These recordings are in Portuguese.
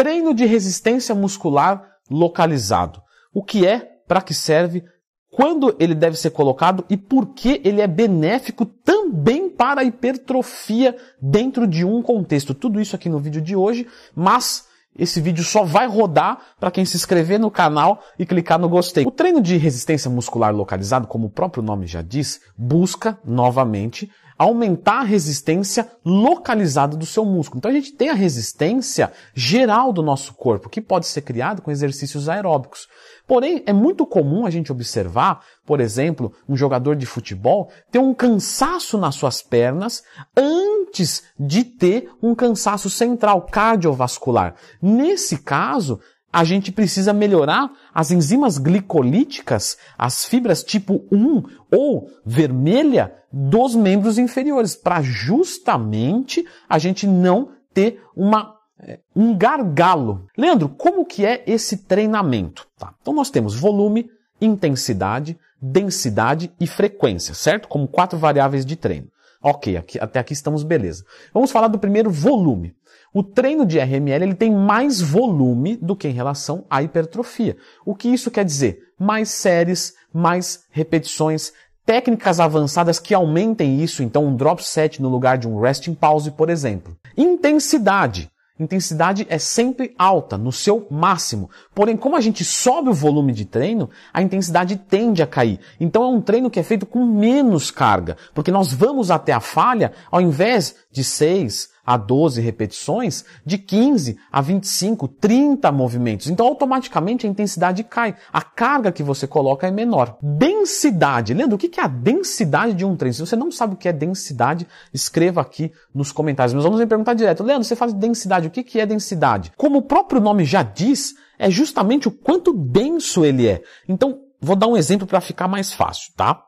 Treino de resistência muscular localizado. O que é, para que serve, quando ele deve ser colocado e por que ele é benéfico também para a hipertrofia dentro de um contexto. Tudo isso aqui no vídeo de hoje, mas esse vídeo só vai rodar para quem se inscrever no canal e clicar no gostei. O treino de resistência muscular localizado, como o próprio nome já diz, busca novamente aumentar a resistência localizada do seu músculo. Então a gente tem a resistência geral do nosso corpo, que pode ser criada com exercícios aeróbicos. Porém, é muito comum a gente observar, por exemplo, um jogador de futebol ter um cansaço nas suas pernas antes de ter um cansaço central cardiovascular. Nesse caso, a gente precisa melhorar as enzimas glicolíticas, as fibras tipo 1 ou vermelha dos membros inferiores, para justamente a gente não ter uma é, um gargalo. Leandro, como que é esse treinamento? Tá. Então nós temos volume, intensidade, densidade e frequência, certo? Como quatro variáveis de treino. Ok, aqui, até aqui estamos beleza. Vamos falar do primeiro volume. O treino de RML ele tem mais volume do que em relação à hipertrofia. O que isso quer dizer? Mais séries, mais repetições, técnicas avançadas que aumentem isso, então um drop set no lugar de um resting pause, por exemplo. Intensidade. Intensidade é sempre alta, no seu máximo. Porém, como a gente sobe o volume de treino, a intensidade tende a cair. Então é um treino que é feito com menos carga, porque nós vamos até a falha ao invés de 6, a 12 repetições, de 15 a 25, 30 movimentos. Então automaticamente a intensidade cai. A carga que você coloca é menor. Densidade. Leandro, o que é a densidade de um treino? Se você não sabe o que é densidade, escreva aqui nos comentários. Mas vamos me perguntar direto. Leandro, você de densidade. O que é densidade? Como o próprio nome já diz, é justamente o quanto denso ele é. Então, vou dar um exemplo para ficar mais fácil, tá?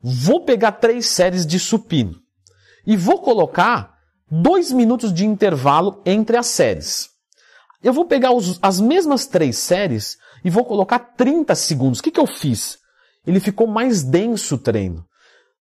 Vou pegar três séries de supino e vou colocar dois minutos de intervalo entre as séries. Eu vou pegar os, as mesmas três séries e vou colocar 30 segundos. O que, que eu fiz? Ele ficou mais denso o treino.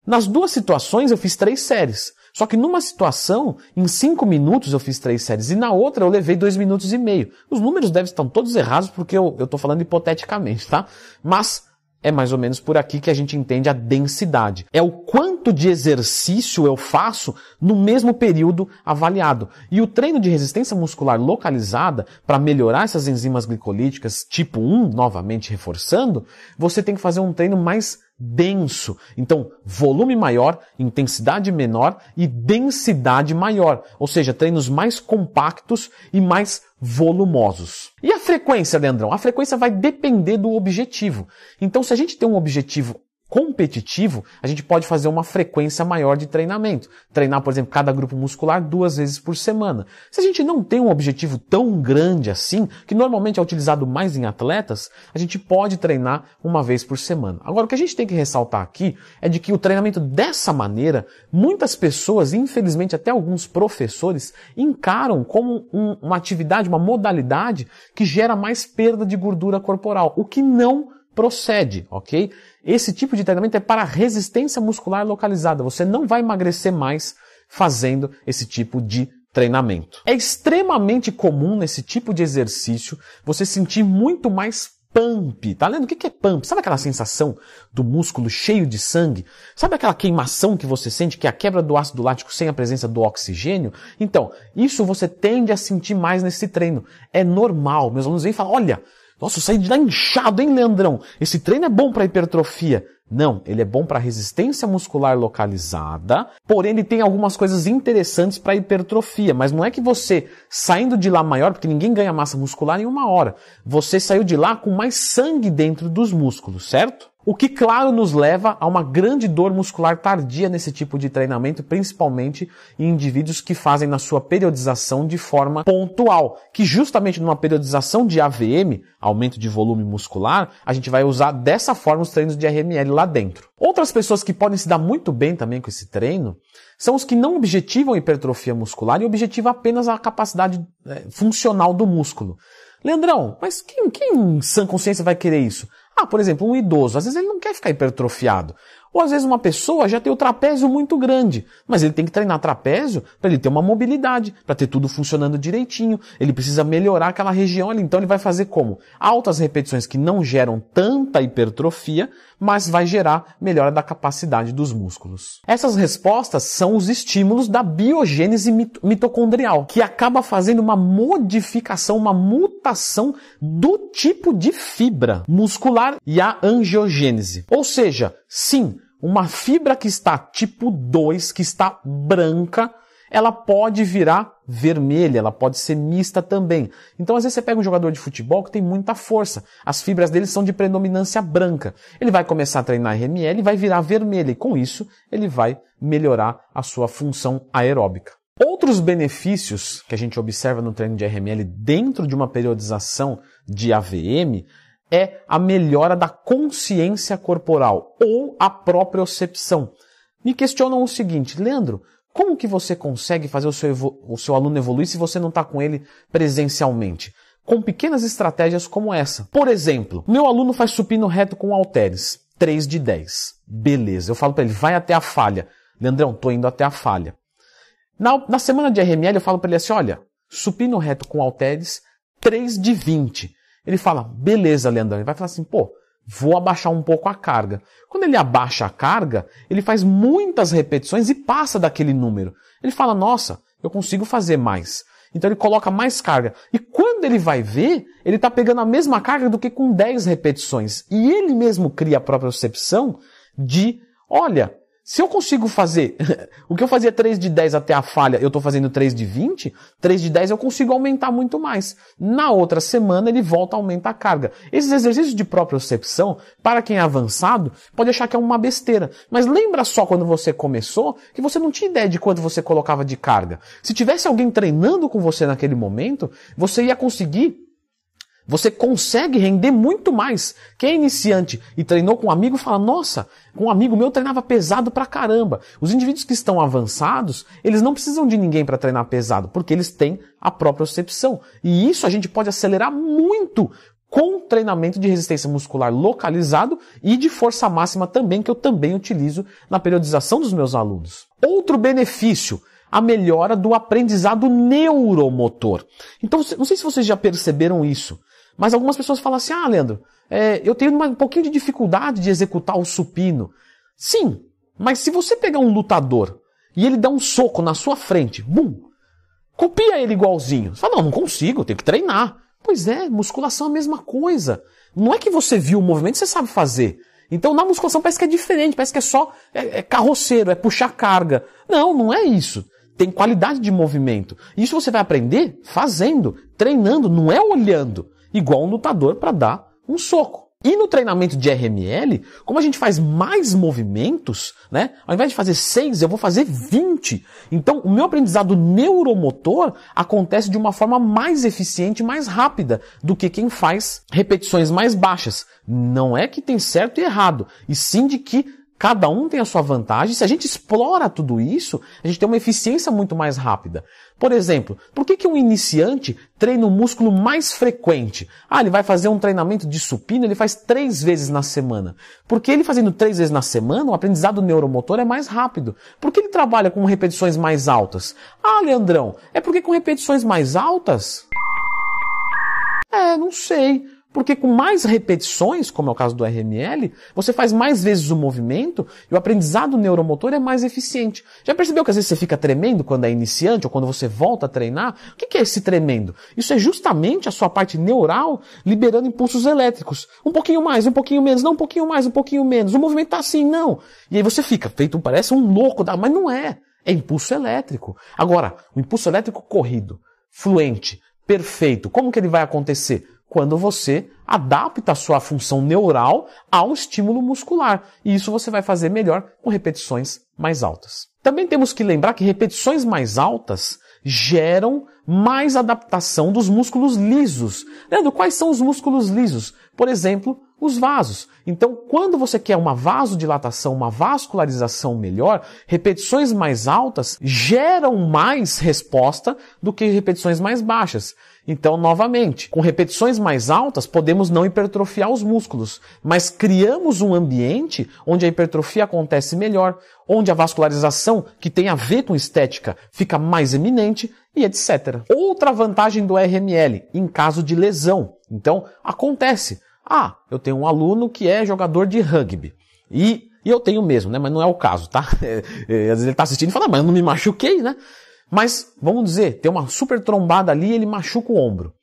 Nas duas situações eu fiz três séries. Só que numa situação, em cinco minutos eu fiz três séries e na outra eu levei dois minutos e meio. Os números devem estar todos errados porque eu estou falando hipoteticamente, tá? Mas é mais ou menos por aqui que a gente entende a densidade. É o quanto de exercício eu faço no mesmo período avaliado. E o treino de resistência muscular localizada, para melhorar essas enzimas glicolíticas tipo 1, novamente reforçando, você tem que fazer um treino mais denso. Então, volume maior, intensidade menor e densidade maior. Ou seja, treinos mais compactos e mais volumosos. E a frequência, Leandrão? A frequência vai depender do objetivo. Então, se a gente tem um objetivo competitivo, a gente pode fazer uma frequência maior de treinamento. Treinar, por exemplo, cada grupo muscular duas vezes por semana. Se a gente não tem um objetivo tão grande assim, que normalmente é utilizado mais em atletas, a gente pode treinar uma vez por semana. Agora, o que a gente tem que ressaltar aqui é de que o treinamento dessa maneira, muitas pessoas, infelizmente até alguns professores, encaram como um, uma atividade, uma modalidade que gera mais perda de gordura corporal, o que não procede, ok? Esse tipo de treinamento é para resistência muscular localizada. Você não vai emagrecer mais fazendo esse tipo de treinamento. É extremamente comum nesse tipo de exercício você sentir muito mais pump. Tá lendo? O que é pump? Sabe aquela sensação do músculo cheio de sangue? Sabe aquela queimação que você sente, que é a quebra do ácido lático sem a presença do oxigênio? Então, isso você tende a sentir mais nesse treino. É normal. Meus alunos vêm e falam, olha, nossa, eu saí de lá inchado, hein, Leandrão? Esse treino é bom para hipertrofia. Não, ele é bom para resistência muscular localizada, porém ele tem algumas coisas interessantes para hipertrofia, mas não é que você saindo de lá maior, porque ninguém ganha massa muscular em uma hora. Você saiu de lá com mais sangue dentro dos músculos, certo? O que, claro, nos leva a uma grande dor muscular tardia nesse tipo de treinamento, principalmente em indivíduos que fazem na sua periodização de forma pontual, que justamente numa periodização de AVM, aumento de volume muscular, a gente vai usar dessa forma os treinos de RML lá dentro. Outras pessoas que podem se dar muito bem também com esse treino são os que não objetivam hipertrofia muscular e objetivam apenas a capacidade é, funcional do músculo. Leandrão, mas quem, quem em sã consciência vai querer isso? Ah, por exemplo, um idoso, às vezes ele não quer ficar hipertrofiado. Ou às vezes uma pessoa já tem o trapézio muito grande, mas ele tem que treinar trapézio para ele ter uma mobilidade, para ter tudo funcionando direitinho. Ele precisa melhorar aquela região ali. Então ele vai fazer como? Altas repetições que não geram tanta hipertrofia, mas vai gerar melhora da capacidade dos músculos. Essas respostas são os estímulos da biogênese mitocondrial, que acaba fazendo uma modificação, uma mutação do tipo de fibra muscular e a angiogênese. Ou seja, sim, uma fibra que está tipo 2, que está branca, ela pode virar vermelha, ela pode ser mista também. Então, às vezes você pega um jogador de futebol que tem muita força. As fibras dele são de predominância branca. Ele vai começar a treinar RML e vai virar vermelha. E com isso, ele vai melhorar a sua função aeróbica. Outros benefícios que a gente observa no treino de RML dentro de uma periodização de AVM é a melhora da consciência corporal ou a propriocepção. Me questionam o seguinte, Leandro, como que você consegue fazer o seu, o seu aluno evoluir se você não está com ele presencialmente? Com pequenas estratégias como essa. Por exemplo, meu aluno faz supino reto com halteres, 3 de 10. Beleza, eu falo para ele, vai até a falha. Leandrão, tô indo até a falha. Na, na semana de RML eu falo para ele assim, olha, supino reto com halteres, 3 de 20. Ele fala, beleza, Leandrão. Ele vai falar assim, pô, vou abaixar um pouco a carga. Quando ele abaixa a carga, ele faz muitas repetições e passa daquele número. Ele fala, nossa, eu consigo fazer mais. Então ele coloca mais carga. E quando ele vai ver, ele está pegando a mesma carga do que com 10 repetições. E ele mesmo cria a própria percepção de, olha, se eu consigo fazer o que eu fazia 3 de 10 até a falha, eu estou fazendo 3 de 20, 3 de 10 eu consigo aumentar muito mais. Na outra semana ele volta a aumentar a carga. Esses exercícios de propriocepção, para quem é avançado, pode achar que é uma besteira. Mas lembra só quando você começou que você não tinha ideia de quanto você colocava de carga. Se tivesse alguém treinando com você naquele momento, você ia conseguir você consegue render muito mais. Quem é iniciante e treinou com um amigo fala, nossa, com um amigo meu treinava pesado pra caramba. Os indivíduos que estão avançados, eles não precisam de ninguém para treinar pesado, porque eles têm a própria percepção. E isso a gente pode acelerar muito com treinamento de resistência muscular localizado e de força máxima também, que eu também utilizo na periodização dos meus alunos. Outro benefício, a melhora do aprendizado neuromotor. Então, não sei se vocês já perceberam isso. Mas algumas pessoas falam assim, ah, Leandro, é, eu tenho uma, um pouquinho de dificuldade de executar o supino. Sim, mas se você pegar um lutador e ele dá um soco na sua frente, bum, copia ele igualzinho. Você fala, não, não consigo, tenho que treinar. Pois é, musculação é a mesma coisa. Não é que você viu o movimento, você sabe fazer. Então na musculação parece que é diferente, parece que é só é, é carroceiro, é puxar carga. Não, não é isso. Tem qualidade de movimento. Isso você vai aprender fazendo, treinando, não é olhando igual um lutador para dar um soco. E no treinamento de RML, como a gente faz mais movimentos, né? Ao invés de fazer 6, eu vou fazer 20. Então, o meu aprendizado neuromotor acontece de uma forma mais eficiente, mais rápida do que quem faz repetições mais baixas. Não é que tem certo e errado, e sim de que Cada um tem a sua vantagem. Se a gente explora tudo isso, a gente tem uma eficiência muito mais rápida. Por exemplo, por que, que um iniciante treina o músculo mais frequente? Ah, ele vai fazer um treinamento de supino, ele faz três vezes na semana. Porque ele fazendo três vezes na semana, o aprendizado neuromotor é mais rápido. Por que ele trabalha com repetições mais altas? Ah, Leandrão, é porque com repetições mais altas? É, não sei. Porque com mais repetições, como é o caso do RML, você faz mais vezes o movimento e o aprendizado neuromotor é mais eficiente. Já percebeu que às vezes você fica tremendo quando é iniciante ou quando você volta a treinar? O que é esse tremendo? Isso é justamente a sua parte neural liberando impulsos elétricos. Um pouquinho mais, um pouquinho menos, não um pouquinho mais, um pouquinho menos. O movimento tá assim, não. E aí você fica feito, parece um louco, mas não é. É impulso elétrico. Agora, o impulso elétrico corrido, fluente, perfeito, como que ele vai acontecer? Quando você adapta a sua função neural ao estímulo muscular. E isso você vai fazer melhor com repetições mais altas. Também temos que lembrar que repetições mais altas geram mais adaptação dos músculos lisos. Leandro, quais são os músculos lisos? Por exemplo, os vasos. Então, quando você quer uma vasodilatação, uma vascularização melhor, repetições mais altas geram mais resposta do que repetições mais baixas. Então, novamente, com repetições mais altas, podemos não hipertrofiar os músculos, mas criamos um ambiente onde a hipertrofia acontece melhor, onde a vascularização, que tem a ver com estética, fica mais eminente e etc. Outra vantagem do RML, em caso de lesão. Então, acontece. Ah, eu tenho um aluno que é jogador de rugby. E, e eu tenho mesmo, né? Mas não é o caso, tá? É, às vezes ele está assistindo e fala, mas eu não me machuquei, né? Mas, vamos dizer, tem uma super trombada ali e ele machuca o ombro.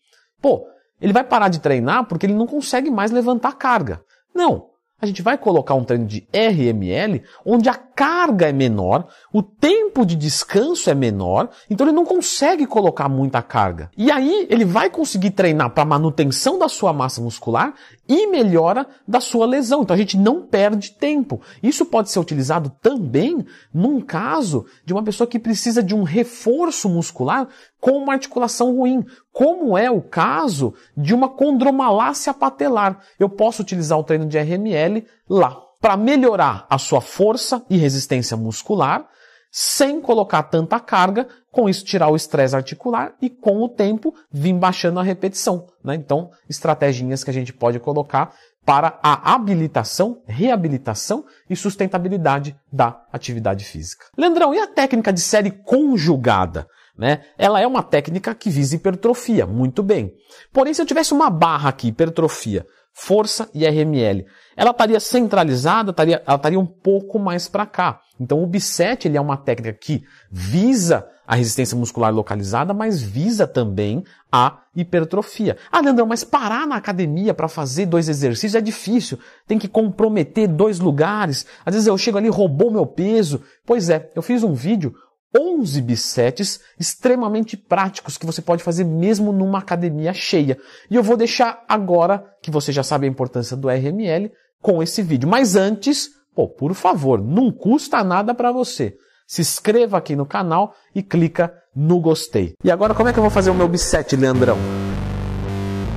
Pô, ele vai parar de treinar porque ele não consegue mais levantar carga. Não. A gente vai colocar um treino de RML onde a carga é menor, o tempo de descanso é menor, então ele não consegue colocar muita carga. E aí ele vai conseguir treinar para manutenção da sua massa muscular e melhora da sua lesão. Então a gente não perde tempo. Isso pode ser utilizado também num caso de uma pessoa que precisa de um reforço muscular com uma articulação ruim, como é o caso de uma condromalácia patelar. Eu posso utilizar o treino de RML lá para melhorar a sua força e resistência muscular, sem colocar tanta carga, com isso tirar o estresse articular e com o tempo vir baixando a repetição. Né? Então, estratégias que a gente pode colocar para a habilitação, reabilitação e sustentabilidade da atividade física. Leandrão, e a técnica de série conjugada? Né? Ela é uma técnica que visa hipertrofia, muito bem. Porém, se eu tivesse uma barra aqui, hipertrofia, força e RML, ela estaria centralizada, estaria, ela estaria um pouco mais para cá. Então o B7 ele é uma técnica que visa a resistência muscular localizada, mas visa também a hipertrofia. Ah, Leandrão, mas parar na academia para fazer dois exercícios é difícil. Tem que comprometer dois lugares. Às vezes eu chego ali, roubou meu peso. Pois é, eu fiz um vídeo 11 bissetes extremamente práticos que você pode fazer mesmo numa academia cheia. E eu vou deixar agora, que você já sabe a importância do RML, com esse vídeo. Mas antes, pô, por favor, não custa nada para você. Se inscreva aqui no canal e clica no gostei. E agora como é que eu vou fazer o meu bisset, Leandrão?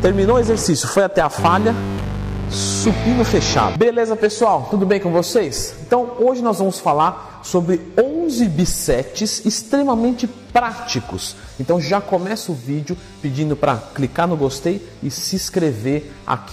Terminou o exercício, foi até a falha, supino fechado. Beleza, pessoal? Tudo bem com vocês? Então, hoje nós vamos falar sobre 11 bissetes extremamente práticos. Então, já começa o vídeo pedindo para clicar no gostei e se inscrever aqui